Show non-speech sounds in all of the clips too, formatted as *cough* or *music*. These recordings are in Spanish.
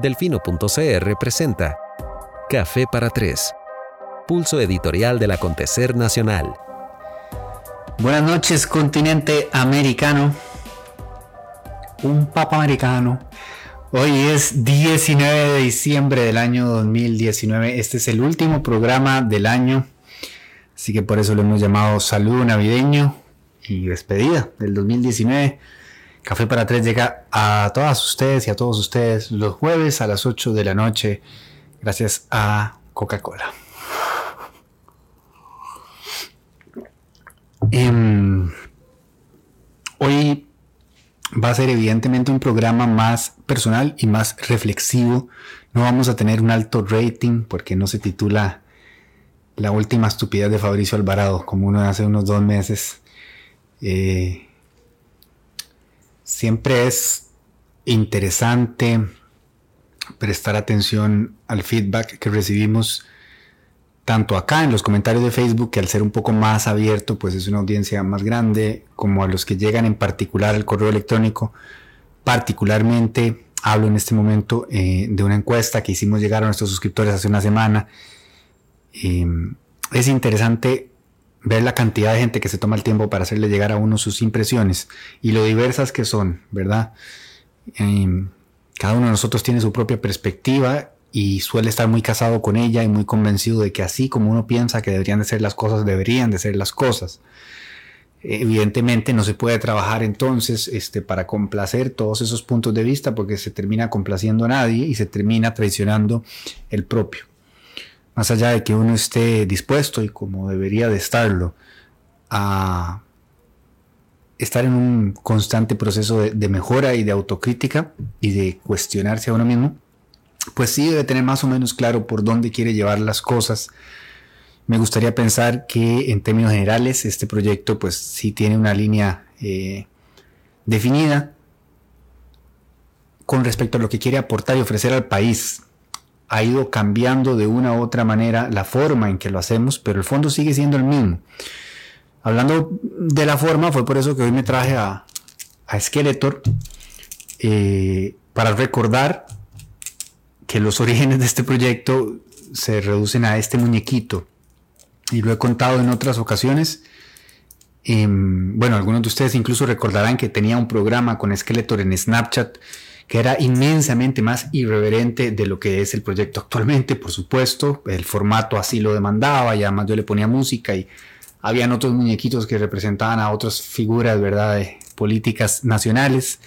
Delfino.cr presenta Café para Tres, pulso editorial del acontecer nacional. Buenas noches, continente americano. Un papa americano. Hoy es 19 de diciembre del año 2019. Este es el último programa del año. Así que por eso lo hemos llamado Saludo Navideño y despedida del 2019. Café para tres llega a todas ustedes y a todos ustedes los jueves a las 8 de la noche gracias a Coca-Cola. Em, hoy va a ser evidentemente un programa más personal y más reflexivo. No vamos a tener un alto rating porque no se titula La última estupidez de Fabricio Alvarado como uno hace unos dos meses. Eh, Siempre es interesante prestar atención al feedback que recibimos tanto acá en los comentarios de Facebook, que al ser un poco más abierto, pues es una audiencia más grande, como a los que llegan en particular al correo electrónico. Particularmente hablo en este momento eh, de una encuesta que hicimos llegar a nuestros suscriptores hace una semana. Em, es interesante ver la cantidad de gente que se toma el tiempo para hacerle llegar a uno sus impresiones y lo diversas que son, ¿verdad? Em, cada uno de nosotros tiene su propia perspectiva y suele estar muy casado con ella y muy convencido de que así como uno piensa que deberían de ser las cosas, deberían de ser las cosas. Evidentemente no se puede trabajar entonces este, para complacer todos esos puntos de vista porque se termina complaciendo a nadie y se termina traicionando el propio más allá de que uno esté dispuesto y como debería de estarlo a estar en un constante proceso de, mejora y de autocrítica y de cuestionarse a uno mismo, pues sí debe tener más o menos claro por dónde quiere llevar las cosas. Me gustaría pensar que en términos generales este proyecto pues sí tiene una línea eh, definida con respecto a lo que quiere aportar y ofrecer al país ha ido cambiando de una u otra manera la forma en que lo hacemos, pero el fondo sigue siendo el mismo. Hablando de la forma, fue por eso que hoy me traje a, a Skeletor eh, para recordar que los *laughs* orígenes de este proyecto se reducen a este muñequito. Y lo he contado en otras ocasiones. Em, bueno, algunos de ustedes incluso recordarán que tenía un programa con Skeletor en Snapchat que era inmensamente más irreverente de lo que es el proyecto actualmente, por supuesto, el formato así lo demandaba y además yo le ponía música y habían otros muñequitos que representaban a otras figuras, ¿verdad?, de políticas nacionales.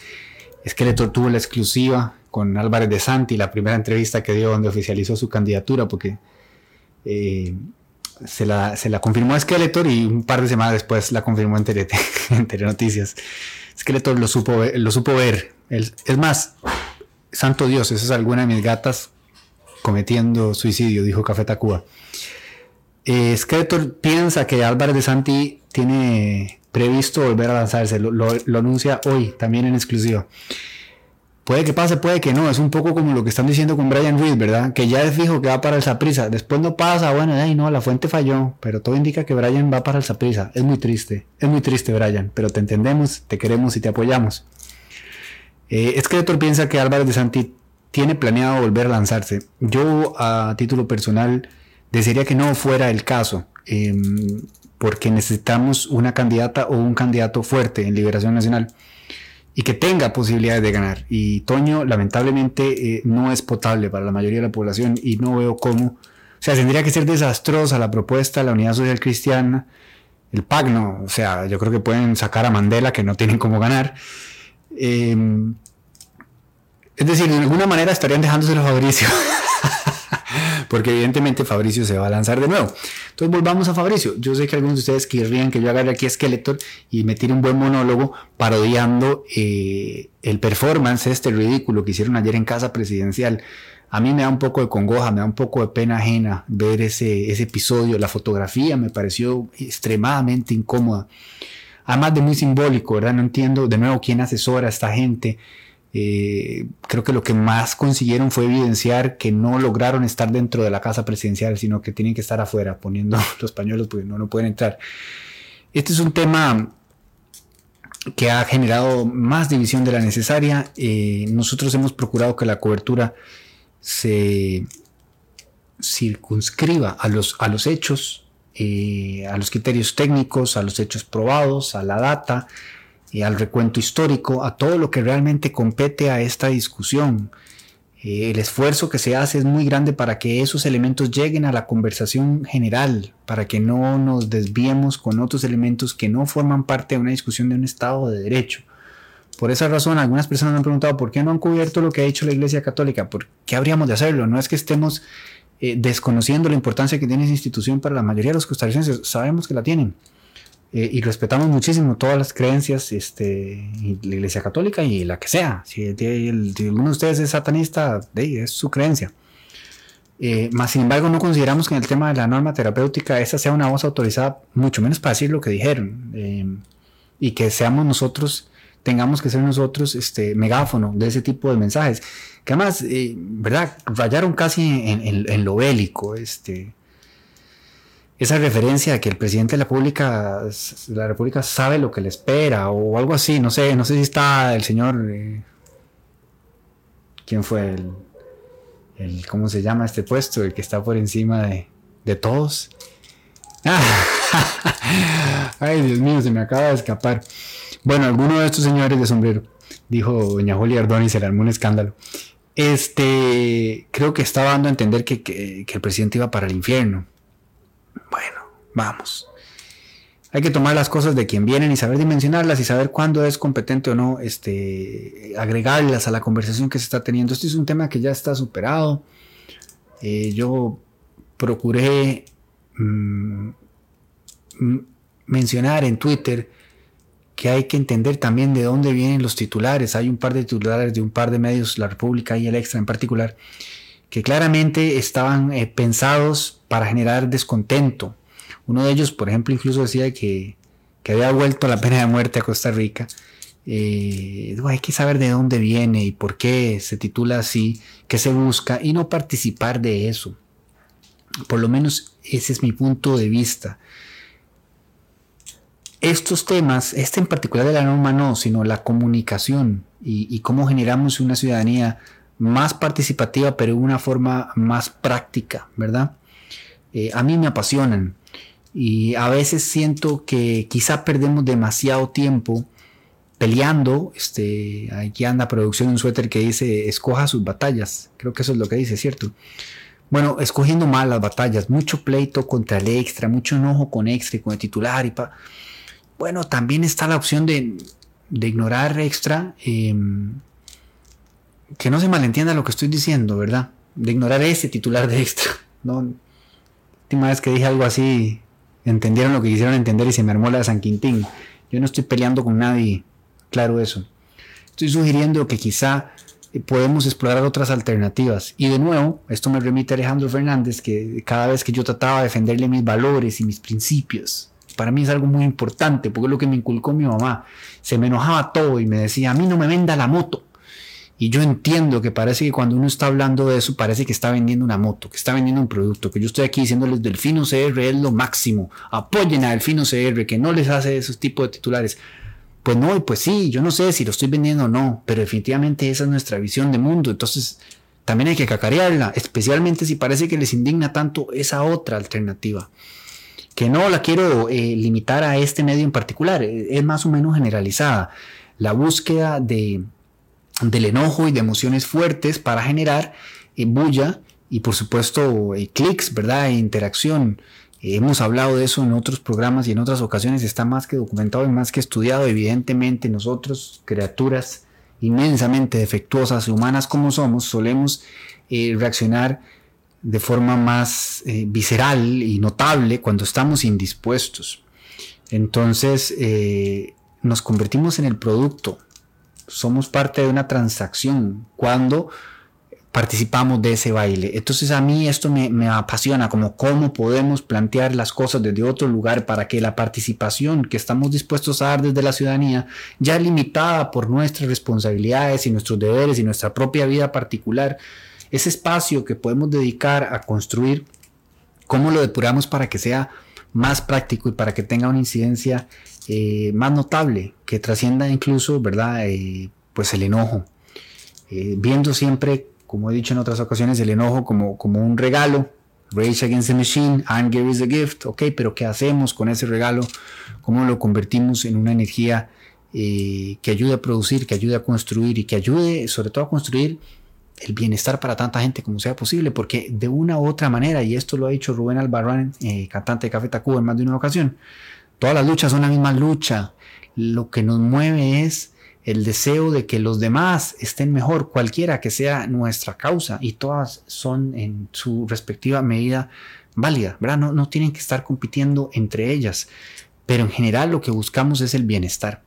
Skeletor tuvo la exclusiva con Álvarez de Santi, la primera entrevista que dio donde oficializó su candidatura, porque eh, se, la, se, la, confirmó a Skeletor y un par de semanas después la confirmó en, Tele, *laughs* en Telenoticias. Skeletor lo supo, lo supo ver es más, santo Dios, esa es alguna de mis gatas cometiendo suicidio, dijo Café Tacuba. Eh, Skeletor piensa que Álvarez de Santi tiene previsto volver a lanzarse, lo, anuncia hoy, también en exclusiva. Puede que pase, puede que no, es un poco como lo que están diciendo con Brian Ruiz, ¿verdad? Que ya es fijo que va para el Saprisa, después no pasa, bueno, ay no, la fuente falló, pero todo indica que Brian va para el Saprisa, es muy triste, es muy triste Brian, pero te entendemos, te queremos y te apoyamos. Eh, Skeletor piensa que Álvarez de Santi tiene planeado volver a lanzarse. Yo, a título personal, desearía que no fuera el caso, em, porque necesitamos una candidata o un candidato fuerte en Liberación Nacional y que tenga posibilidades de ganar. Y Toño, lamentablemente, eh, no es potable para la mayoría de la población y no veo cómo. O sea, tendría que ser desastrosa la propuesta de la Unidad Social Cristiana, el PAC, O sea, yo creo que pueden sacar a Mandela, que no tienen cómo ganar. Em, es decir, de alguna manera estarían dejándoselo a Fabricio. *laughs* Porque evidentemente Fabricio se va a lanzar de nuevo. Entonces volvamos a Fabricio. Yo sé que algunos de ustedes querrían que yo agarre aquí a Skeletor y me tire un buen monólogo parodiando eh, el performance, este ridículo que hicieron ayer en Casa Presidencial. A mí me da un poco de congoja, me da un poco de pena ajena ver ese, ese episodio. La fotografía me pareció extremadamente incómoda además de muy simbólico, ¿verdad? No entiendo de nuevo quién asesora a esta gente. Eh, creo que lo que más consiguieron fue evidenciar que no lograron estar dentro de la casa presidencial, sino que tienen que estar afuera poniendo *laughs* los pañuelos porque no, no pueden entrar. Este es un tema que ha generado más división de la necesaria. Eh, nosotros hemos procurado que la cobertura se circunscriba a los, a los hechos, eh, a los criterios técnicos, a los hechos probados, a la data, al recuento histórico, a todo lo que realmente compete a esta discusión. Eh, el esfuerzo que se hace es muy grande para que esos elementos lleguen a la conversación general, para que no nos desviemos con otros elementos que no forman parte de una discusión de un Estado de Derecho. Por esa razón, algunas personas me han preguntado por qué no han cubierto lo que ha hecho la Iglesia Católica, por qué habríamos de hacerlo. No es que estemos eh, desconociendo la importancia que tiene esa institución para la mayoría de los costarricenses, sabemos que la tienen. Eh, y respetamos muchísimo todas las creencias, este, la Iglesia Católica y la que sea. Si, alguno de ustedes es satanista, es su creencia. Eh, más sin embargo, no consideramos que en el tema de la norma terapéutica esa sea una voz autorizada, mucho menos para decir lo que dijeron. Eh, y que seamos nosotros, tengamos que ser nosotros este megáfono de ese tipo de mensajes. Que además, ¿verdad? Rayaron casi en, lo bélico. Este, esa referencia a que el presidente de la República, la República sabe lo que le espera o algo así, no sé, no sé si está el señor, eh, ¿quién fue el, el, cómo se llama este puesto, el que está por encima de, de todos? *laughs* Ay, Dios mío, se me acaba de escapar. Bueno, alguno de estos señores de sombrero, dijo doña Julia Ardón y se le armó un escándalo. Este, creo que estaba dando a entender que, que el presidente iba para el infierno bueno, vamos. Hay que tomar las cosas de quien vienen y saber dimensionarlas y saber cuándo es competente o no este, agregarlas a la conversación que se está teniendo. Este es un tema que ya está superado. Eh, yo procuré mm, mencionar en Twitter que hay que entender también de dónde vienen los titulares. Hay un par de titulares de un par de medios, La República y El Extra en particular, que claramente estaban eh, pensados para generar descontento. Uno de ellos, por ejemplo, incluso decía que, había vuelto la pena de muerte a Costa Rica. Eh, hay que saber de dónde viene y por qué se titula así, qué se busca y no participar de eso. Por lo menos ese es mi punto de vista. Estos temas, este en particular de la norma no, sino la comunicación y, cómo generamos una ciudadanía más participativa, pero de una forma más práctica, ¿verdad? Eh, a mí me apasionan y a veces siento que quizá perdemos demasiado tiempo peleando. Este, aquí anda producción un suéter que dice escoja sus batallas. Creo que eso es lo que dice, ¿cierto? Bueno, escogiendo mal las batallas, mucho pleito contra el extra, mucho enojo con extra y con el titular y pa. Bueno, también está la opción de, ignorar extra. Em, que no se malentienda lo que estoy diciendo, ¿verdad? De ignorar ese titular de extra. *laughs* No, la última vez que dije algo así, entendieron lo que quisieron entender y se me armó la de San Quintín. Yo no estoy peleando con nadie, claro eso. Estoy sugiriendo que quizá podemos explorar otras alternativas. Y de nuevo, esto me remite a Alejandro Fernández, que cada vez que yo trataba de defenderle mis valores y mis principios, para mí es algo muy importante, porque es lo que me inculcó mi mamá. Se me enojaba todo y me decía, a mí no me venda la moto. Y yo entiendo que parece que cuando uno está hablando de eso, parece que está vendiendo una moto, que está vendiendo un producto, que yo estoy aquí diciéndoles Delfino CR es lo máximo, apoyen a Delfino CR, que no les hace esos tipos de titulares. Pues no, pues sí, yo no sé si lo estoy vendiendo o no, pero definitivamente esa es nuestra visión de mundo. Entonces, también hay que cacarearla, especialmente si parece que les indigna tanto esa otra alternativa. Que no la quiero eh, limitar a este medio en particular, es más o menos generalizada. La búsqueda de del enojo y de emociones fuertes para generar eh, bulla y por supuesto eh, clics, ¿verdad? E interacción. Hemos hablado de eso en otros programas y en otras ocasiones está más que documentado y más que estudiado. Evidentemente nosotros, criaturas inmensamente defectuosas y humanas como somos, solemos eh, reaccionar de forma más visceral y notable cuando estamos indispuestos. Entonces nos convertimos en el producto somos parte de una transacción cuando participamos de ese baile. Entonces a mí esto me, apasiona, como cómo podemos plantear las cosas desde otro lugar para que la participación que estamos dispuestos a dar desde la ciudadanía, ya limitada por nuestras responsabilidades y nuestros deberes y nuestra propia vida particular, ese espacio que podemos dedicar a construir, cómo lo depuramos para que sea más práctico y para que tenga una incidencia eh, más notable, que trascienda incluso, ¿verdad? Eh, pues el enojo. Eh, viendo siempre, como he dicho en otras ocasiones, el enojo como, como un regalo. Rage Against the Machine, anger is a gift, ok, pero ¿qué hacemos con ese regalo? ¿Cómo lo convertimos en una energía que ayude a producir, que ayude a construir y que ayude sobre todo a construir el bienestar para tanta gente como sea posible? Porque de una u otra manera, y esto lo ha dicho Rubén Albarrán, cantante de Café Tacuba en más de una ocasión, Todas las luchas son la misma lucha. Lo que nos mueve es el deseo de que los demás estén mejor, cualquiera que sea nuestra causa, y todas son en su respectiva medida válida, ¿verdad? No, no tienen que estar compitiendo entre ellas, pero en general lo que buscamos es el bienestar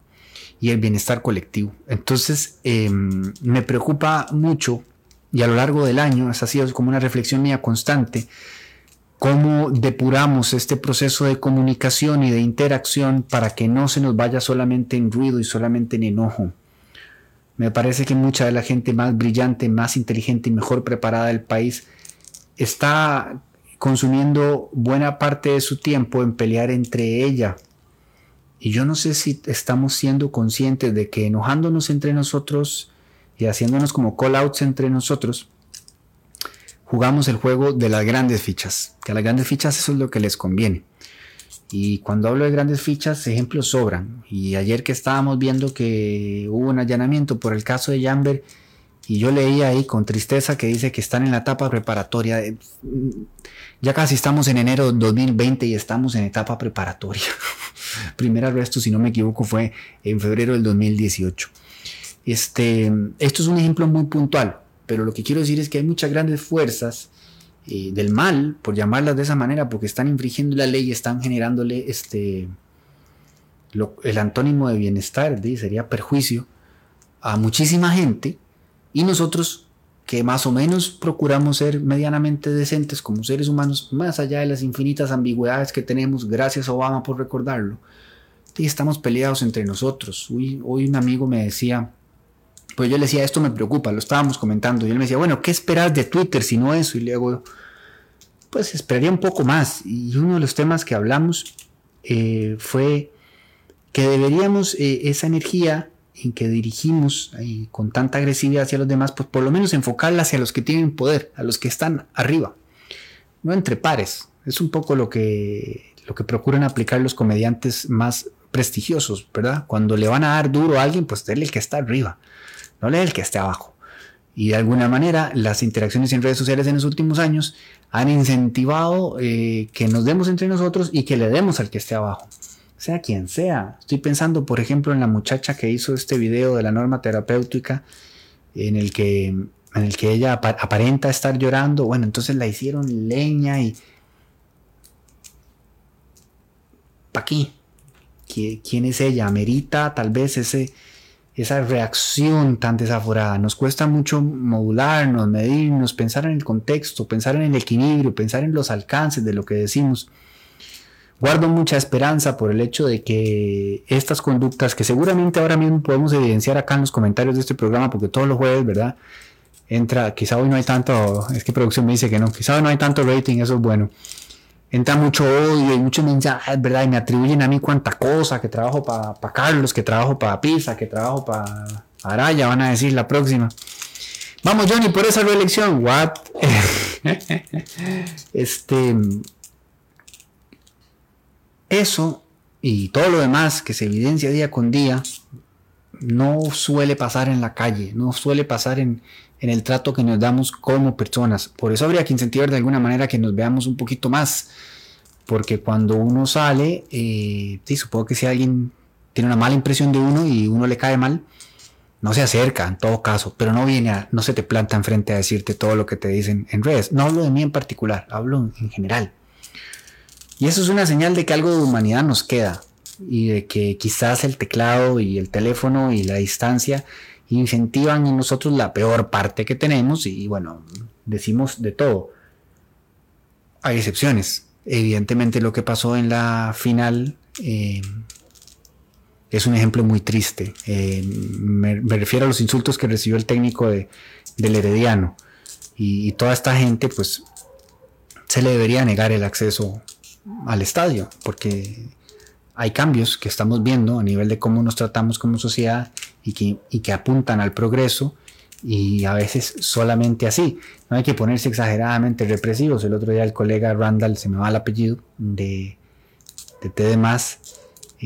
y el bienestar colectivo. Entonces, em, me preocupa mucho, y a lo largo del año, es así como una reflexión mía constante, cómo depuramos este proceso de comunicación y de interacción para que no se nos vaya solamente en ruido y solamente en enojo. Me parece que mucha de la gente más brillante, más inteligente y mejor preparada del país está consumiendo buena parte de su tiempo en pelear entre ella. Y yo no sé si estamos siendo conscientes de que enojándonos entre nosotros y haciéndonos como call outs entre nosotros, jugamos el juego de las grandes fichas, que a las grandes fichas eso es lo que les conviene. Y cuando hablo de grandes fichas, ejemplos sobran. Y ayer que estábamos viendo que hubo un allanamiento por el caso de Jamber, y yo leía ahí con tristeza que dice que están en la etapa preparatoria. Ya casi estamos en enero de 2020 y estamos en etapa preparatoria. *laughs* Primer arresto, si no me equivoco, fue en febrero del 2018. Este, esto es un ejemplo muy puntual pero lo que quiero decir es que hay muchas grandes fuerzas eh, del mal, por llamarlas de esa manera, porque están infringiendo la ley y están generándole este, el antónimo de bienestar, sería perjuicio, a muchísima gente, y nosotros que más o menos procuramos ser medianamente decentes como seres humanos, más allá de las infinitas ambigüedades que tenemos, gracias a Obama por recordarlo, y estamos peleados entre nosotros. Hoy un amigo me decía, pues yo le decía, esto me preocupa, lo estábamos comentando. Y él me decía, bueno, ¿qué esperas de Twitter si no eso? Y le pues esperaría un poco más. Y uno de los temas que hablamos eh, fue que deberíamos eh, esa energía en que dirigimos con tanta agresividad hacia los demás, pues por lo menos enfocarla hacia los que tienen poder, a los que están arriba, no entre pares. Es un poco lo que, lo que procuran aplicar los comediantes más prestigiosos, ¿verdad? Cuando le van a dar duro a alguien, pues denle el que está arriba no lee el que esté abajo. Y de alguna manera las interacciones en redes sociales en los últimos años han incentivado eh, que nos demos entre nosotros y que le demos al que esté abajo, sea quien sea. Estoy pensando, por ejemplo, en la muchacha que hizo este video de la norma terapéutica en el que, en el que ella aparenta estar llorando. Bueno, entonces la hicieron leña y... ¿Para qué? ¿Quién es ella? ¿Amerita tal vez ese esa reacción tan desaforada. Nos cuesta mucho modularnos, medirnos, pensar en el contexto, pensar en el equilibrio, pensar en los alcances de lo que decimos. Guardo mucha esperanza por el hecho de que estas conductas, que seguramente ahora mismo podemos evidenciar acá en los comentarios de este programa, porque todos los jueves, ¿verdad? Entra, quizá hoy no hay tanto, es que producción me dice que no, quizá hoy no hay tanto rating, eso es bueno entra mucho odio y muchos mensajes, ¿verdad? Y me atribuyen a mí cuánta cosa, que trabajo para Carlos, que trabajo para Pisa, que trabajo para Araya, van a decir la próxima. Vamos, Johnny, por esa reelección. What? *laughs* este. Eso y todo lo demás que se evidencia día con día no suele pasar en la calle, no suele pasar en, en el trato que nos damos como personas. Por eso habría que incentivar de alguna manera que nos veamos un poquito más. Porque cuando uno sale, eh, sí, supongo que si alguien tiene una mala impresión de uno y uno le cae mal, no se acerca en todo caso, pero no viene a, no se te planta enfrente a decirte todo lo que te dicen en redes. No hablo de mí en particular, hablo en general. Y eso es una señal de que algo de humanidad nos queda y de que quizás el teclado y el teléfono y la distancia incentivan en nosotros la peor parte que tenemos y bueno, decimos de todo. Hay excepciones. Evidentemente lo que pasó en la final eh, es un ejemplo muy triste. Eh, me, refiero a los insultos que recibió el técnico de, del Herediano. Y, y, toda esta gente pues se le debería negar el acceso al estadio porque hay cambios que estamos viendo a nivel de cómo nos tratamos como sociedad y que, y que apuntan al progreso y a veces solamente así. No hay que ponerse exageradamente represivos. El otro día el colega Randall, se me va el apellido, de, de TD+,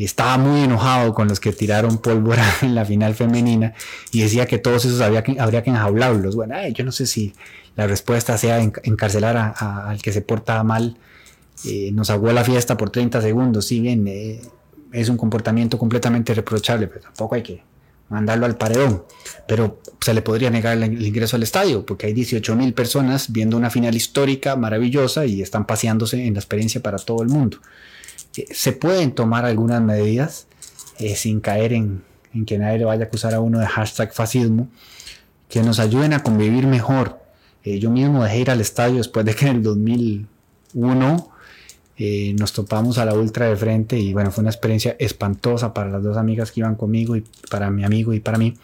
estaba muy enojado con los que tiraron pólvora *laughs* en la final femenina y decía que todos esos habría que, habría que enjaularlos. Bueno, yo no sé si la respuesta sea encarcelar al que se porta mal. Eh, nos aguó la fiesta por 30 segundos, si bien eh, es un comportamiento completamente reprochable, pero tampoco hay que mandarlo al paredón. Pero se le podría negar el ingreso al estadio, porque hay 18 mil personas viendo una final histórica maravillosa y están paseándose en la experiencia para todo el mundo. Eh, se pueden tomar algunas medidas eh, sin caer en, que nadie le vaya a acusar a uno de hashtag fascismo, que nos ayuden a convivir mejor. Eh, yo mismo dejé ir al estadio después de que en el 2001 eh, nos topamos a la ultra de frente y bueno, fue una experiencia espantosa para las dos amigas que iban conmigo y para mi amigo y para mí,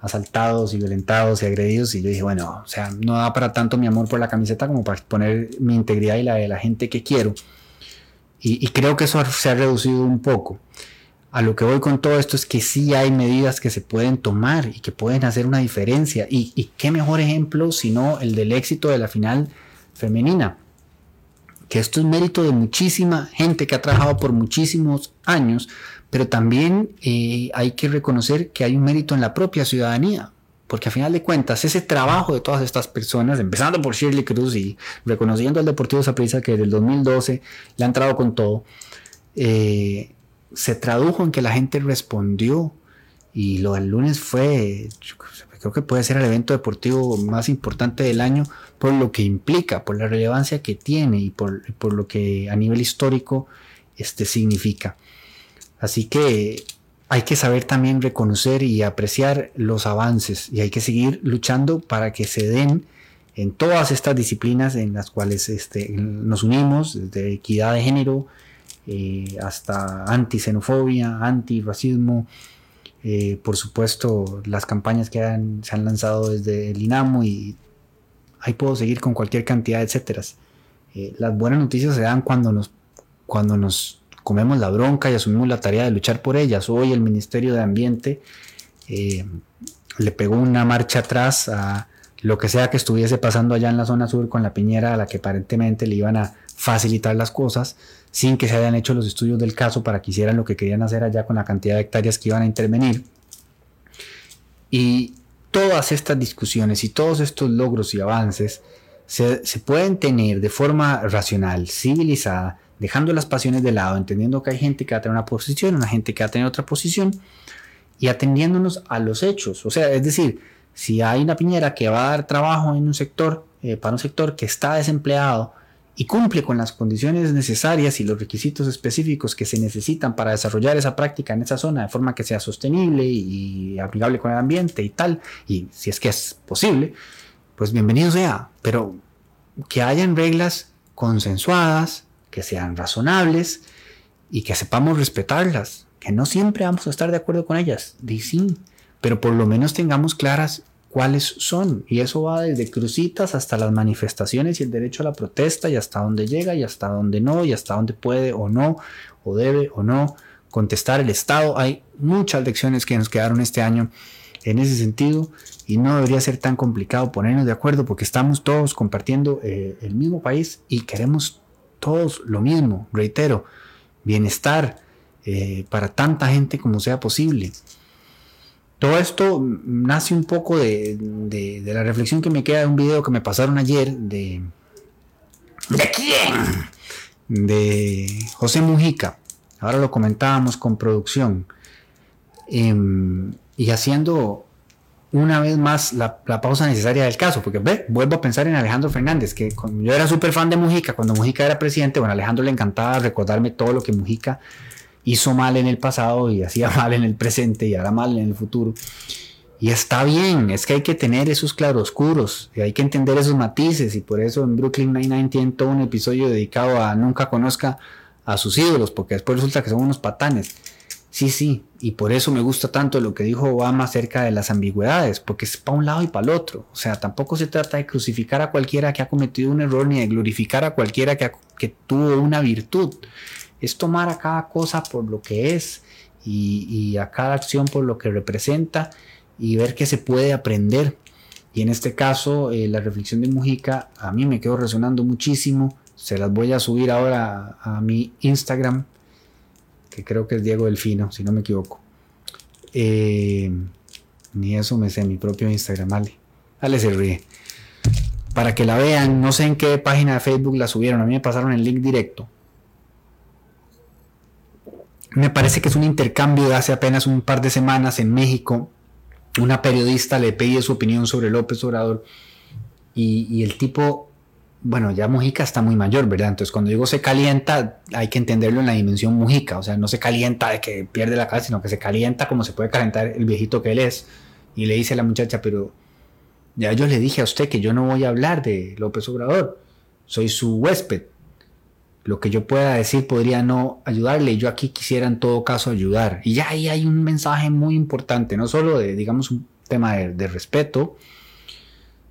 asaltados y violentados y agredidos y yo dije, bueno, o sea, no da para tanto mi amor por la camiseta como para exponer mi integridad y la de la gente que quiero. Y, creo que eso se ha reducido un poco. A lo que voy con todo esto es que sí hay medidas que se pueden tomar y que pueden hacer una diferencia. Y, y qué mejor ejemplo sino el del éxito de la final femenina que esto es mérito de muchísima gente que ha trabajado por muchísimos años, pero también eh, hay que reconocer que hay un mérito en la propia ciudadanía, porque a final de cuentas ese trabajo de todas estas personas, empezando por Shirley Cruz y reconociendo al Deportivo Saprissa que desde el 2012 le ha entrado con todo, eh, se tradujo en que la gente respondió y lo del lunes fue, creo que puede ser el evento deportivo más importante del año por lo que implica, por la relevancia que tiene y por, lo que a nivel histórico este, significa. Así que hay que saber también reconocer y apreciar los avances y hay que seguir luchando para que se den en todas estas disciplinas en las cuales este, nos unimos, desde equidad de género eh, hasta anti-xenofobia, anti-racismo, eh, por supuesto, las campañas que se han lanzado desde el INAMO y ahí puedo seguir con cualquier cantidad de etcéteras. Eh, las buenas noticias se dan cuando nos, cuando nos comemos la bronca y asumimos la tarea de luchar por ellas. Hoy el Ministerio de Ambiente eh, le pegó una marcha atrás a lo que sea que estuviese pasando allá en la zona sur con la piñera a la que aparentemente le iban a facilitar las cosas sin que se hayan hecho los estudios del caso para que hicieran lo que querían hacer allá con la cantidad de hectáreas que iban a intervenir. Y todas estas discusiones y todos estos logros y avances se, pueden tener de forma racional, civilizada, dejando las pasiones de lado, entendiendo que hay gente que va a tener una posición, una gente que va a tener otra posición y atendiéndonos a los hechos. O sea, es decir, si hay una piñera que va a dar trabajo en un sector, eh, para un sector que está desempleado, y cumple con las condiciones necesarias y los requisitos específicos que se necesitan para desarrollar esa práctica en esa zona de forma que sea sostenible y amigable con el ambiente y tal, y si es que es posible, pues bienvenido sea, pero que hayan reglas consensuadas, que sean razonables y que sepamos respetarlas, que no siempre vamos a estar de acuerdo con ellas, sí, pero por lo menos tengamos claras cuáles son. Y eso va desde crucitas hasta las manifestaciones y el derecho a la protesta y hasta dónde llega y hasta dónde no y hasta dónde puede o no o debe o no contestar el Estado. Hay muchas lecciones que nos quedaron este año en ese sentido y no debería ser tan complicado ponernos de acuerdo porque estamos todos compartiendo eh, el mismo país y queremos todos lo mismo, reitero, bienestar eh, para tanta gente como sea posible. Todo esto nace un poco de, la reflexión que me queda de un video que me pasaron ayer de... ¿De quién? De José Mujica. Ahora lo comentábamos con producción. Em, y haciendo una vez más la, pausa necesaria del caso, porque ve, vuelvo a pensar en Alejandro Fernández, que yo era súper fan de Mujica, cuando Mujica era presidente, bueno, a Alejandro le encantaba recordarme todo lo que Mujica hizo mal en el pasado y hacía mal en el presente y hará mal en el futuro. Y está bien, es que hay que tener esos claroscuros, y hay que entender esos matices, y por eso en Brooklyn Nine-Nine tiene todo un episodio dedicado a nunca conozca a sus ídolos, porque después resulta que son unos patanes. Sí, sí, y por eso me gusta tanto lo que dijo Obama acerca de las ambigüedades, porque es para un lado y para el otro. O sea, tampoco se trata de crucificar a cualquiera que ha cometido un error, ni de glorificar a cualquiera que, que tuvo una virtud es tomar a cada cosa por lo que es y, a cada acción por lo que representa y ver qué se puede aprender. Y en este caso, eh, la reflexión de Mujica a mí me quedó resonando muchísimo. Se las voy a subir ahora a, mi Instagram, que creo que es Diego Delfino, si no me equivoco. Eh, ni eso me sé, mi propio Instagram, vale. Dale se ríe. Para que la vean, no sé en qué página de Facebook la subieron, a mí me pasaron el link directo. Me parece que es un intercambio de hace apenas un par de semanas en México. Una periodista le pide su opinión sobre López Obrador y, el tipo, bueno, ya Mujica está muy mayor, ¿verdad? Entonces cuando digo se calienta, hay que entenderlo en la dimensión Mujica, o sea, no se calienta de que pierde la cabeza, sino que se calienta como se puede calentar el viejito que él es. Y le dice a la muchacha, pero ya yo le dije a usted que yo no voy a hablar de López Obrador, soy su huésped lo que yo pueda decir podría no ayudarle. Yo aquí quisiera en todo caso ayudar. Y ya ahí hay un mensaje muy importante, no solo de, digamos, un tema de, respeto,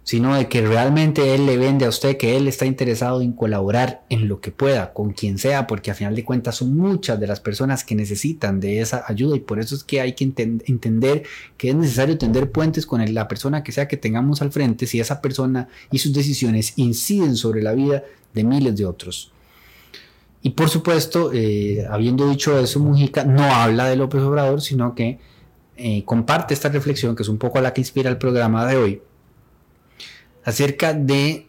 sino de que realmente él le vende a usted que él está interesado en colaborar en lo que pueda, con quien sea, porque a final de cuentas son muchas de las personas que necesitan de esa ayuda y por eso es que hay que entender que es necesario tender puentes con la persona que sea que tengamos al frente si esa persona y sus decisiones inciden sobre la vida de miles de otros. Y por supuesto, eh, habiendo dicho eso, Mujica no habla de López Obrador, sino que eh, comparte esta reflexión, que es un poco la que inspira el programa de hoy, acerca de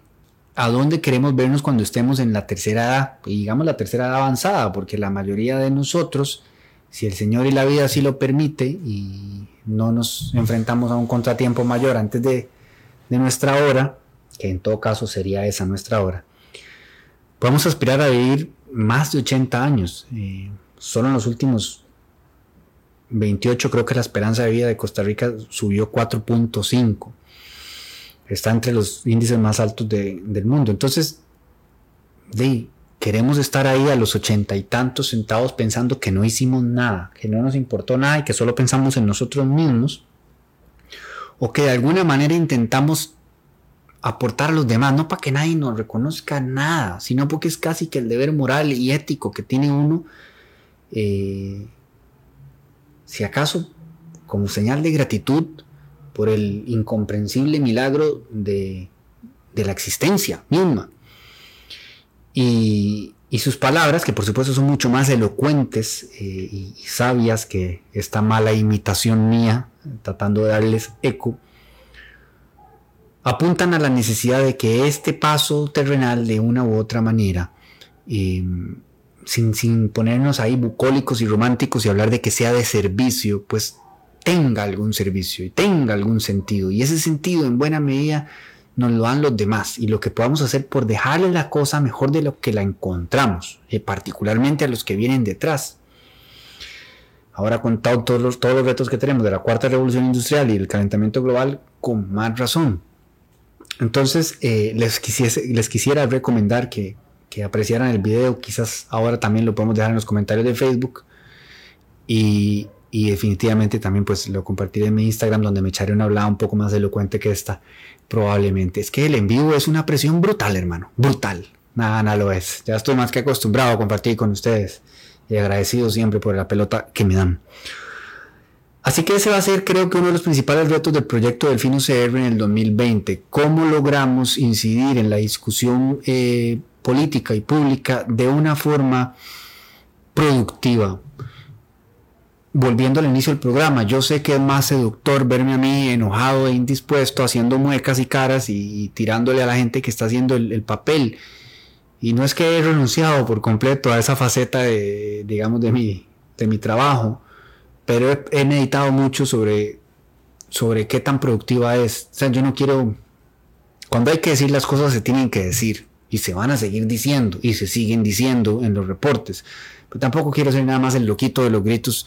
a dónde queremos vernos cuando estemos en la tercera edad, digamos la tercera edad avanzada, porque la mayoría de nosotros, si el Señor y la vida así lo permite, y no nos enfrentamos a un contratiempo mayor antes de, de nuestra hora, que en todo caso sería esa nuestra hora, podemos aspirar a vivir más de 80 años. Solo en los últimos 28 creo que la esperanza de vida de Costa Rica subió 4.5. Está entre los índices más altos del mundo. Entonces, queremos estar ahí a los ochenta y tantos sentados pensando que no hicimos nada, que no nos importó nada y que solo pensamos en nosotros mismos. O que de alguna manera intentamos aportar a los demás, no para que nadie nos reconozca nada, sino porque es casi que el deber moral y ético que tiene uno, eh, si acaso como señal de gratitud por el incomprensible milagro de, la existencia misma. Y, sus palabras, que por supuesto son mucho más elocuentes eh, y, y sabias que esta mala imitación mía, tratando de darles eco, apuntan a la necesidad de que este paso terrenal de una u otra manera, em, sin, ponernos ahí bucólicos y románticos y hablar de que sea de servicio, pues tenga algún servicio y tenga algún sentido. Y ese sentido en buena medida nos lo dan los demás y lo que podamos hacer por dejarle la cosa mejor de lo que la encontramos, eh, particularmente a los que vienen detrás. Ahora contado todos los, todos los retos que tenemos de la cuarta revolución industrial y el calentamiento global, con más razón. Entonces, eh, les, les quisiera recomendar que, apreciaran el video. Quizás ahora también lo podemos dejar en los comentarios de Facebook. Y, definitivamente también pues lo compartiré en mi Instagram donde me echaré una hablada un poco más elocuente que esta. Probablemente. Es que el en vivo es una presión brutal, hermano. Brutal. Nada, nada lo es. Ya estoy más que acostumbrado a compartir con ustedes. Y agradecido siempre por la pelota que me dan. Así que ese va a ser creo que uno de los principales retos del proyecto Delfino CR en el 2020. ¿Cómo logramos incidir en la discusión eh, política y pública de una forma productiva? Volviendo al inicio del programa, yo sé que es más seductor verme a mí enojado e indispuesto, haciendo muecas y caras y, tirándole a la gente que está haciendo el, papel. Y no es que he renunciado por completo a esa faceta de, digamos, de mi, de mi trabajo pero he, meditado mucho sobre, sobre qué tan productiva es. O sea, yo no quiero... Cuando hay que decir las cosas se tienen que decir y se van a seguir diciendo y se siguen diciendo en los reportes. Pero tampoco quiero ser nada más el loquito de los gritos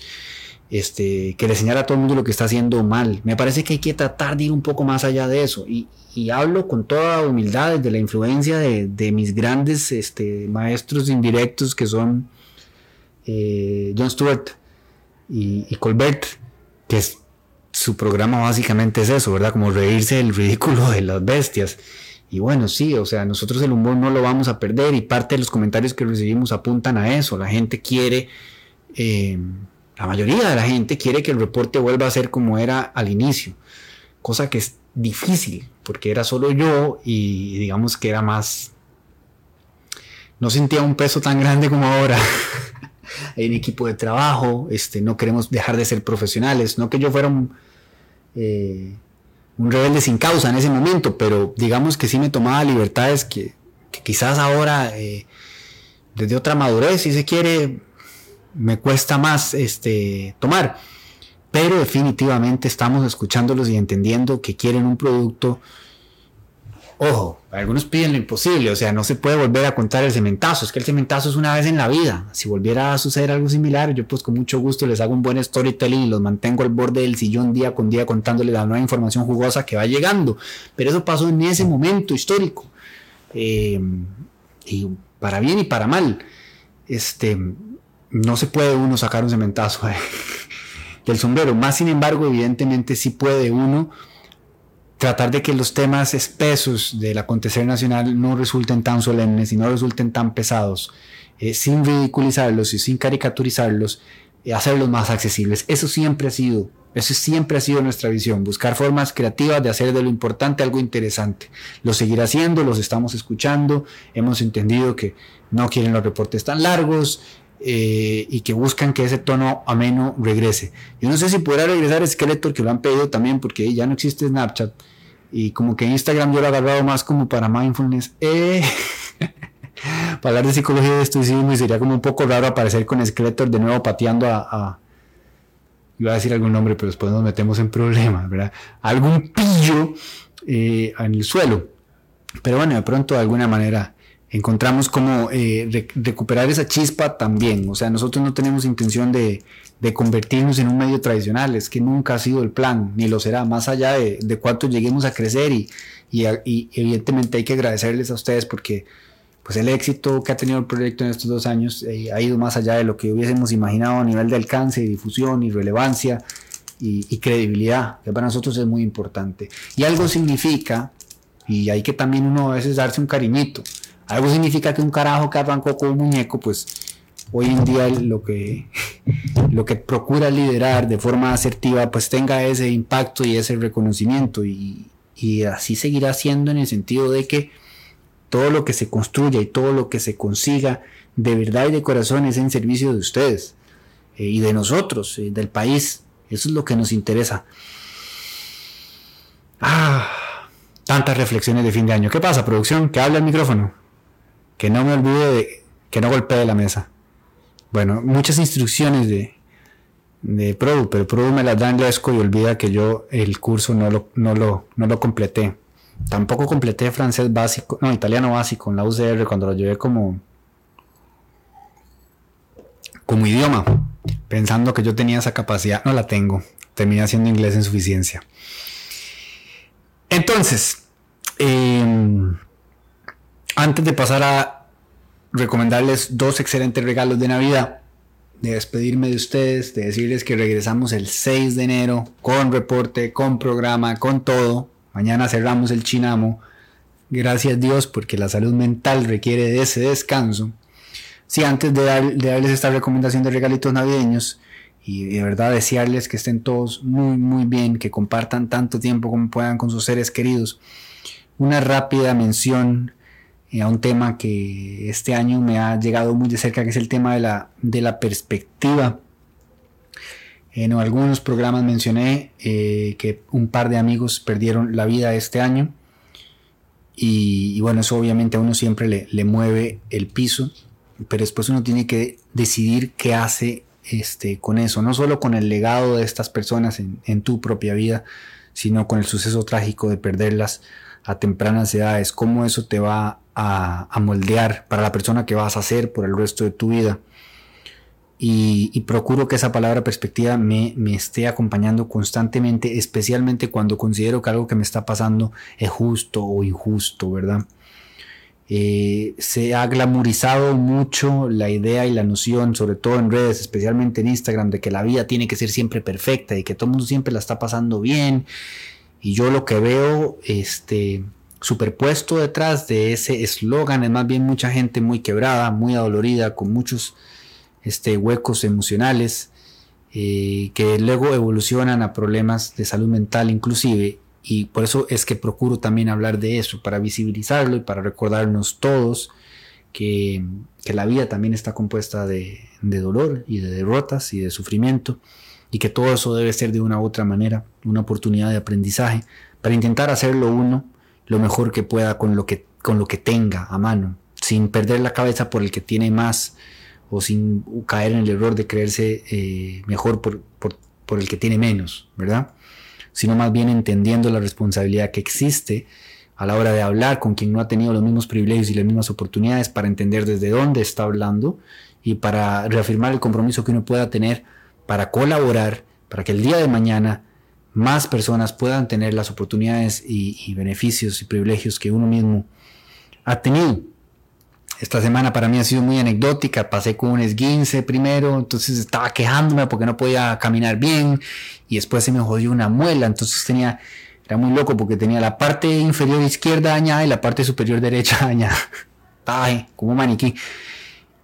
este, que le señala a todo el mundo lo que está haciendo mal. Me parece que hay que tratar de ir un poco más allá de eso. Y, hablo con toda humildad de la influencia de, mis grandes este, maestros indirectos que son eh, John Stewart, y, Colbert, que es, su programa básicamente es eso, ¿verdad? Como reírse del ridículo de las bestias. Y bueno, sí, o sea, nosotros el humor no lo vamos a perder y parte de los comentarios que recibimos apuntan a eso. La gente quiere, eh, la mayoría de la gente quiere que el reporte vuelva a ser como era al inicio, cosa que es difícil porque era solo yo y digamos que era más, no sentía un peso tan grande como ahora. *laughs* Hay un equipo de trabajo, este, no queremos dejar de ser profesionales, no que yo fuera un... Eh, rebelde sin causa en ese momento, pero digamos que sí me tomaba libertades que, quizás ahora, eh, desde otra madurez, si se quiere, me cuesta más este, tomar. Pero definitivamente estamos escuchándolos y entendiendo que quieren un producto Ojo, algunos piden lo imposible, o sea, no se puede volver a contar el cementazo, es que el cementazo es una vez en la vida. Si volviera a suceder algo similar, yo pues con mucho gusto les hago un buen storytelling y los mantengo al borde del sillón día con día contándoles la nueva información jugosa que va llegando. Pero eso pasó en ese momento histórico. Eh, y para bien y para mal. Este, no se puede uno sacar un cementazo *laughs* del sombrero. Más sin embargo, evidentemente sí puede uno tratar de que los temas espesos del acontecer nacional no resulten tan solemnes y no resulten tan pesados, eh, sin ridiculizarlos y sin caricaturizarlos, eh, hacerlos más accesibles. Eso siempre ha sido, eso siempre ha sido nuestra visión, buscar formas creativas de hacer de lo importante algo interesante. Lo seguirá haciendo, los estamos escuchando, hemos entendido que no quieren los reportes tan largos, eh, y que buscan que ese tono ameno regrese. Yo no sé si podrá regresar Skeletor, que lo han pedido también, porque ya no existe Snapchat. Y como que Instagram yo lo he agarrado más como para mindfulness. Eh, *laughs* para hablar de psicología de estoicismo y sería como un poco raro aparecer con Skeletor de nuevo pateando a, iba a decir algún nombre, pero después nos metemos en problemas, ¿verdad? Algún pillo eh, en el suelo. Pero bueno, de pronto de alguna manera encontramos como eh, recuperar esa chispa también. O sea, nosotros no tenemos intención de, convertirnos en un medio tradicional, es que nunca ha sido el plan, ni lo será, más allá de, de cuánto lleguemos a crecer y, evidentemente hay que agradecerles a ustedes porque pues el éxito que ha tenido el proyecto en estos dos años eh, ha ido más allá de lo que hubiésemos imaginado a nivel de alcance, difusión y relevancia y, y credibilidad, que para nosotros es muy importante. Y algo significa, y hay que también uno a veces darse un cariñito, algo significa que un carajo que arrancó con un muñeco, pues hoy en día lo que, *laughs* lo que procura liderar de forma asertiva, pues tenga ese impacto y ese reconocimiento. Y, así seguirá siendo en el sentido de que todo lo que se construya y todo lo que se consiga de verdad y de corazón es en servicio de ustedes eh, y de nosotros, eh, del país. Eso es lo que nos interesa. Ah, tantas reflexiones de fin de año. ¿Qué pasa, producción? Que habla el micrófono que no me olvide de que no golpee la mesa. Bueno, muchas instrucciones de, de Produ, pero Produ me las da en Lesco y olvida que yo el curso no lo, no lo, no lo completé. Tampoco completé francés básico, no, italiano básico en la UCR cuando lo llevé como, como idioma, pensando que yo tenía esa capacidad. No la tengo. Terminé haciendo inglés en suficiencia. Entonces, eh, antes de pasar a recomendarles dos excelentes regalos de Navidad, de despedirme de ustedes, de decirles que regresamos el 6 de enero con reporte, con programa, con todo. Mañana cerramos el Chinamo. Gracias Dios porque la salud mental requiere de ese descanso. Sí, antes de, darles esta recomendación de regalitos navideños y de verdad desearles que estén todos muy muy bien, que compartan tanto tiempo como puedan con sus seres queridos. Una rápida mención eh, a un tema que este año me ha llegado muy de cerca, que es el tema de la, de la perspectiva. En algunos programas mencioné eh, que un par de amigos perdieron la vida este año. Y, bueno, eso obviamente a uno siempre le, mueve el piso, pero después uno tiene que decidir qué hace este, con eso, no solo con el legado de estas personas en tu propia vida, sino con el suceso trágico de perderlas a tempranas edades, cómo eso te va a, moldear para la persona que vas a ser por el resto de tu vida. Y, procuro que esa palabra perspectiva me, esté acompañando constantemente, especialmente cuando considero que algo que me está pasando es justo o injusto, ¿verdad? Eh, se ha glamorizado mucho la idea y la noción, sobre todo en redes, especialmente en Instagram, de que la vida tiene que ser siempre perfecta y que todo el mundo siempre la está pasando bien. Y yo lo que veo, este, superpuesto detrás de ese eslogan es más bien mucha gente muy quebrada, muy adolorida, con muchos este, huecos emocionales, eh, que luego evolucionan a problemas de salud mental inclusive. Y por eso es que procuro también hablar de eso, para visibilizarlo y para recordarnos todos que, la vida también está compuesta de, de dolor y de derrotas y de sufrimiento y que todo eso debe ser de una u otra manera una oportunidad de aprendizaje para intentar hacerlo uno lo mejor que pueda con lo que, con lo que tenga a mano, sin perder la cabeza por el que tiene más o sin caer en el error de creerse eh, mejor por, por, el que tiene menos, ¿verdad? Sino más bien entendiendo la responsabilidad que existe a la hora de hablar con quien no ha tenido los mismos privilegios y las mismas oportunidades para entender desde dónde está hablando y para reafirmar el compromiso que uno pueda tener para colaborar para que el día de mañana más personas puedan tener las oportunidades y, beneficios y privilegios que uno mismo ha tenido. Esta semana para mí ha sido muy anecdótica. Pasé con un esguince primero, entonces estaba quejándome porque no podía caminar bien y después se me jodió una muela. Entonces tenía, era muy loco porque tenía la parte inferior izquierda dañada y la parte superior derecha *laughs* dañada. Estaba como maniquí.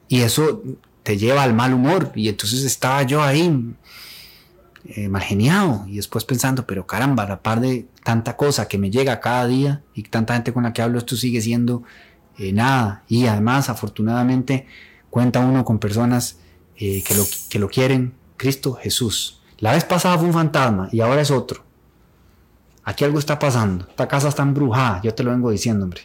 Y eso te lleva al mal humor. Y entonces estaba yo ahí eh, y después pensando, pero caramba, a la par de tanta cosa que me llega cada día y tanta gente con la que hablo, esto sigue siendo eh, nada. Y además, afortunadamente, cuenta uno con personas eh, que, lo, que lo quieren, Cristo Jesús. La vez pasada fue un fantasma y ahora es otro. Aquí algo está pasando. Esta casa está embrujada, yo te lo vengo diciendo, hombre.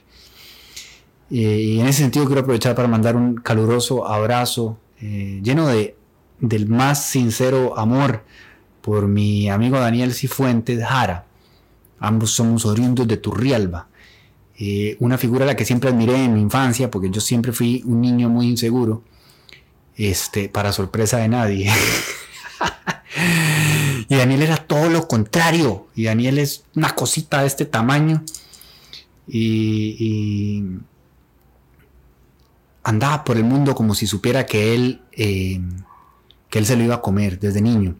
y en ese sentido quiero aprovechar para mandar un caluroso abrazo lleno de, del más sincero amor por mi amigo Daniel Cifuentes Jara. Ambos somos oriundos de Turrialba. Eh, una figura a la que siempre admiré en mi infancia, porque yo siempre fui un niño muy inseguro, este, para sorpresa de nadie. *laughs* y Daniel era todo lo contrario. Y Daniel es una cosita de este tamaño. Y, andaba por el mundo como si supiera que él, eh, que él se lo iba a comer desde niño.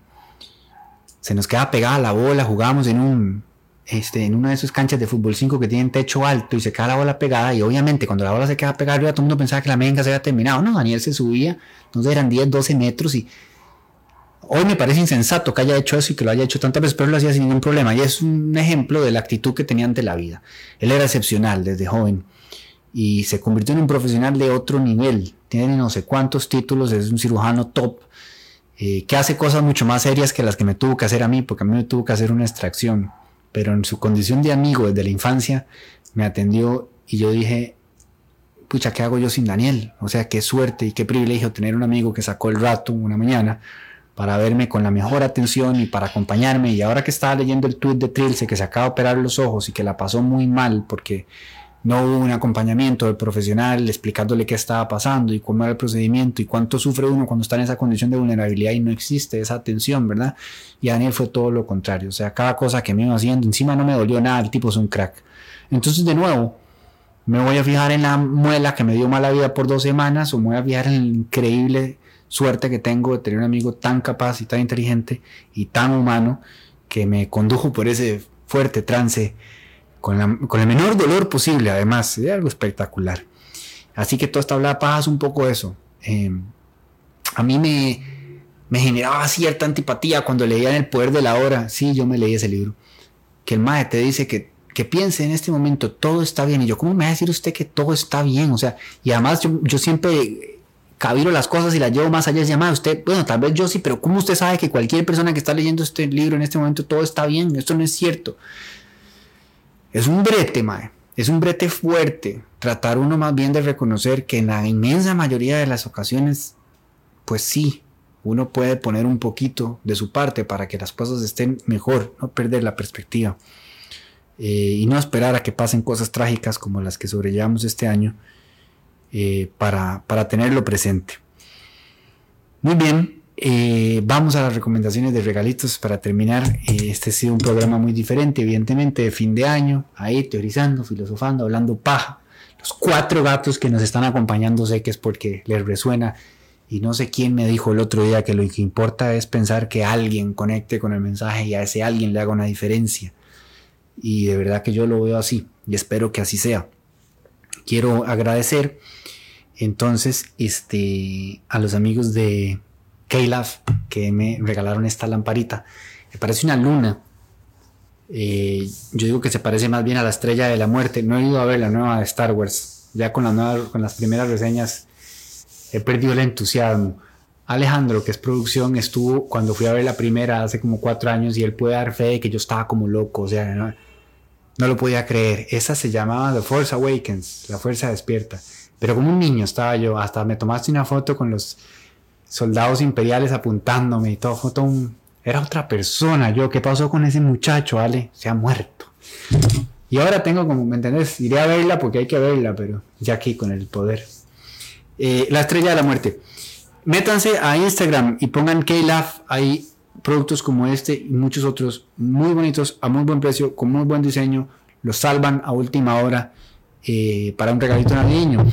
Se nos queda pegada la bola, jugábamos en un este, en una de esas canchas de fútbol 5 que tienen techo alto y se queda la bola pegada y obviamente cuando la bola se queda pegada todo el mundo pensaba que la menga se había terminado, no, Daniel se subía, entonces eran 10, 12 metros y hoy me parece insensato que haya hecho eso y que lo haya hecho tantas veces, pero lo hacía sin ningún problema. Y es un ejemplo de la actitud que tenía ante la vida. Él era excepcional desde joven y se convirtió en un profesional de otro nivel, tiene no sé cuántos títulos, es un cirujano top eh, que hace cosas mucho más serias que las que me tuvo que hacer a mí, porque a mí me tuvo que hacer una extracción. Pero en su condición de amigo desde la infancia, me atendió y yo dije, pucha, ¿qué hago yo sin Daniel? O sea, qué suerte y qué privilegio tener un amigo que sacó el rato una mañana para verme con la mejor atención y para acompañarme. Y ahora que estaba leyendo el tweet de Trilce, que se acaba de operar los ojos y que la pasó muy mal porque no hubo un acompañamiento del profesional explicándole qué estaba pasando y cómo era el procedimiento y cuánto sufre uno cuando está en esa condición de vulnerabilidad y no existe esa atención, ¿verdad? Y Daniel fue todo lo contrario, o sea, cada cosa que me iba haciendo, encima no me dolió nada, el tipo es un crack. Entonces, de nuevo, me voy a fijar en la muela que me dio mala vida por dos semanas o me voy a fijar en la increíble suerte que tengo de tener un amigo tan capaz y tan inteligente y tan humano que me condujo por ese fuerte trance con, el menor dolor posible, además, es algo espectacular. Así que toda esta hablada paja es un poco eso. Em, a mí me, generaba cierta antipatía cuando leía en El Poder de la Hora. Sí, yo me leí ese libro. Que el maestro te dice que, piense en este momento, todo está bien. Y yo, ¿cómo me va a decir usted que todo está bien? O sea, y además yo, siempre cabiro las cosas y las llevo más allá. de llamar usted, bueno, tal vez yo sí, pero ¿cómo usted sabe que cualquier persona que está leyendo este libro en este momento todo está bien? Esto no es cierto. Es un brete, mae. Es un brete fuerte. Tratar uno más bien de reconocer que en la inmensa mayoría de las ocasiones, pues sí, uno puede poner un poquito de su parte para que las cosas estén mejor, no perder la perspectiva. Eh, y no esperar a que pasen cosas trágicas como las que sobrellevamos este año eh, para, para tenerlo presente. Muy bien, eh, vamos a las recomendaciones de regalitos para terminar. Eh, este ha sido un programa muy diferente, evidentemente, de fin de año, ahí teorizando, filosofando, hablando paja. Los cuatro gatos que nos están acompañando sé que es porque les resuena. Y no sé quién me dijo el otro día que lo que importa es pensar que alguien conecte con el mensaje y a ese alguien le haga una diferencia. Y de verdad que yo lo veo así. y espero que así sea. Quiero agradecer entonces este, a los amigos de Que me regalaron esta lamparita. Me parece una luna. Eh, yo digo que se parece más bien a la estrella de la muerte. No he ido a ver la nueva de Star Wars. Ya con, la con las primeras reseñas he perdido el entusiasmo. Alejandro, que es producción, estuvo cuando fui a ver la primera hace como cuatro años y él puede dar fe de que yo estaba como loco. O sea, no, no lo podía creer. Esa se llamaba The Force Awakens, la fuerza despierta. Pero como un niño estaba yo. Hasta me tomaste una foto con los soldados imperiales apuntándome y todo. Era otra persona. Yo, ¿qué pasó con ese muchacho, Ale? Se ha muerto. Y ahora tengo como, ¿me entendés? Iré a verla porque hay que verla, pero ya aquí con el poder. Eh, la estrella de la muerte. Métanse a Instagram y pongan K-Love. Hay productos como este y muchos otros muy bonitos, a muy buen precio, con muy buen diseño. Los salvan a última hora eh, para un regalito navideño.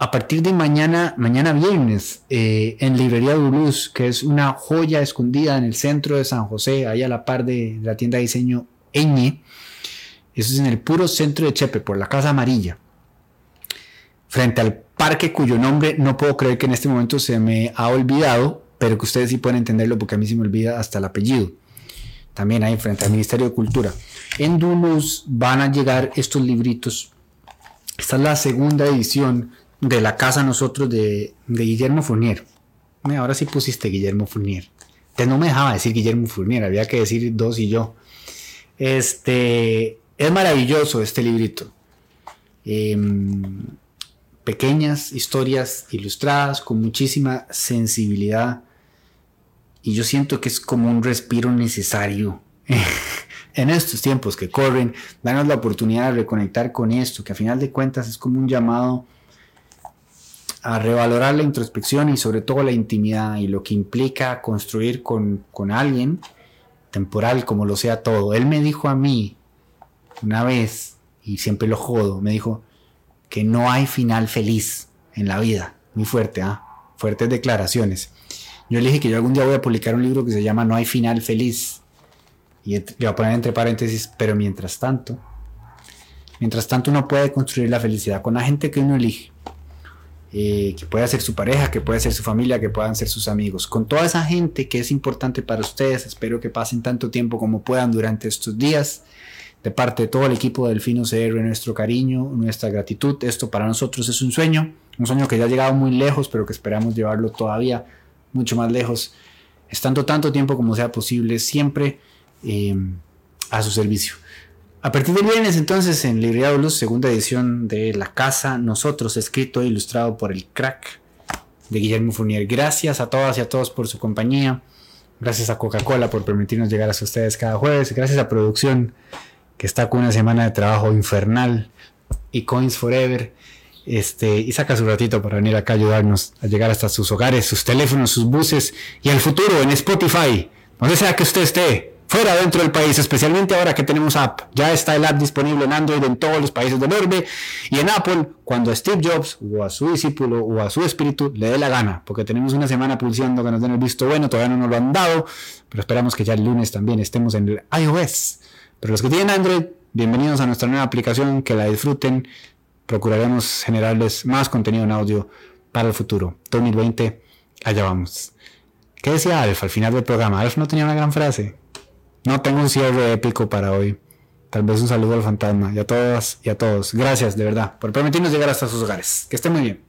A partir de mañana, mañana viernes, eh, en Librería Duluz, que es una joya escondida en el centro de San José, ahí a la par de la tienda de diseño Eñe. Eso es en el puro centro de Chepe, por la Casa Amarilla. Frente al parque cuyo nombre no puedo creer que en este momento se me ha olvidado, pero que ustedes sí pueden entenderlo porque a mí se me olvida hasta el apellido. También ahí frente al Ministerio de Cultura. En Duluz van a llegar estos libritos. Esta es la segunda edición de La Casa Nosotros de, Guillermo Fournier. Ahora sí pusiste Guillermo Fournier. Te no me dejaba decir Guillermo Fournier, había que decir dos y yo. Este es maravilloso este librito. Em, pequeñas historias ilustradas con muchísima sensibilidad y yo siento que es como un respiro necesario *laughs* en estos tiempos que corren, danos la oportunidad de reconectar con esto, que a final de cuentas es como un llamado a revalorar la introspección y sobre todo la intimidad y lo que implica construir con, con alguien temporal como lo sea todo. Él me dijo a mí una vez, y siempre lo jodo, me dijo que no hay final feliz en la vida. Muy fuerte, ¿ah? Fuertes declaraciones. Yo le que yo algún día voy a publicar un libro que se llama No hay final feliz. Y le voy a poner entre paréntesis, pero mientras tanto, mientras tanto uno puede construir la felicidad con la gente que uno elige. Eh, que pueda ser su pareja, que pueda ser su familia, que puedan ser sus amigos. Con toda esa gente que es importante para ustedes, espero que pasen tanto tiempo como puedan durante estos días. De parte de todo el equipo de Delfino CR, nuestro cariño, nuestra gratitud. Esto para nosotros es un sueño, un sueño que ya ha llegado muy lejos, pero que esperamos llevarlo todavía mucho más lejos, estando tanto tiempo como sea posible, siempre eh, a su servicio. A partir del viernes entonces en Librería Luz, segunda edición de La Casa, nosotros, escrito e ilustrado por el crack de Guillermo Fournier. Gracias a todas y a todos por su compañía. Gracias a Coca-Cola por permitirnos llegar a ustedes cada jueves. Gracias a Producción, que está con una semana de trabajo infernal. Y Coins Forever este, y saca su ratito para venir acá a ayudarnos a llegar hasta sus hogares, sus teléfonos, sus buses y el futuro en Spotify, donde sea que usted esté, fuera dentro del país, especialmente ahora que tenemos app. Ya está el app disponible en Android en todos los países del orbe y en Apple cuando a Steve Jobs o a su discípulo o a su espíritu le dé la gana, porque tenemos una semana pulsando que nos den el visto bueno, todavía no nos lo han dado, pero esperamos que ya el lunes también estemos en el iOS. Pero los que tienen Android, bienvenidos a nuestra nueva aplicación, que la disfruten procuraremos generarles más contenido en audio para el futuro. 2020, allá vamos. ¿Qué decía Alf al final del programa? Alf no tenía una gran frase. No tengo un cierre épico para hoy. Tal vez un saludo al fantasma y a todas y a todos. Gracias de verdad por permitirnos llegar hasta sus hogares. Que estén muy bien.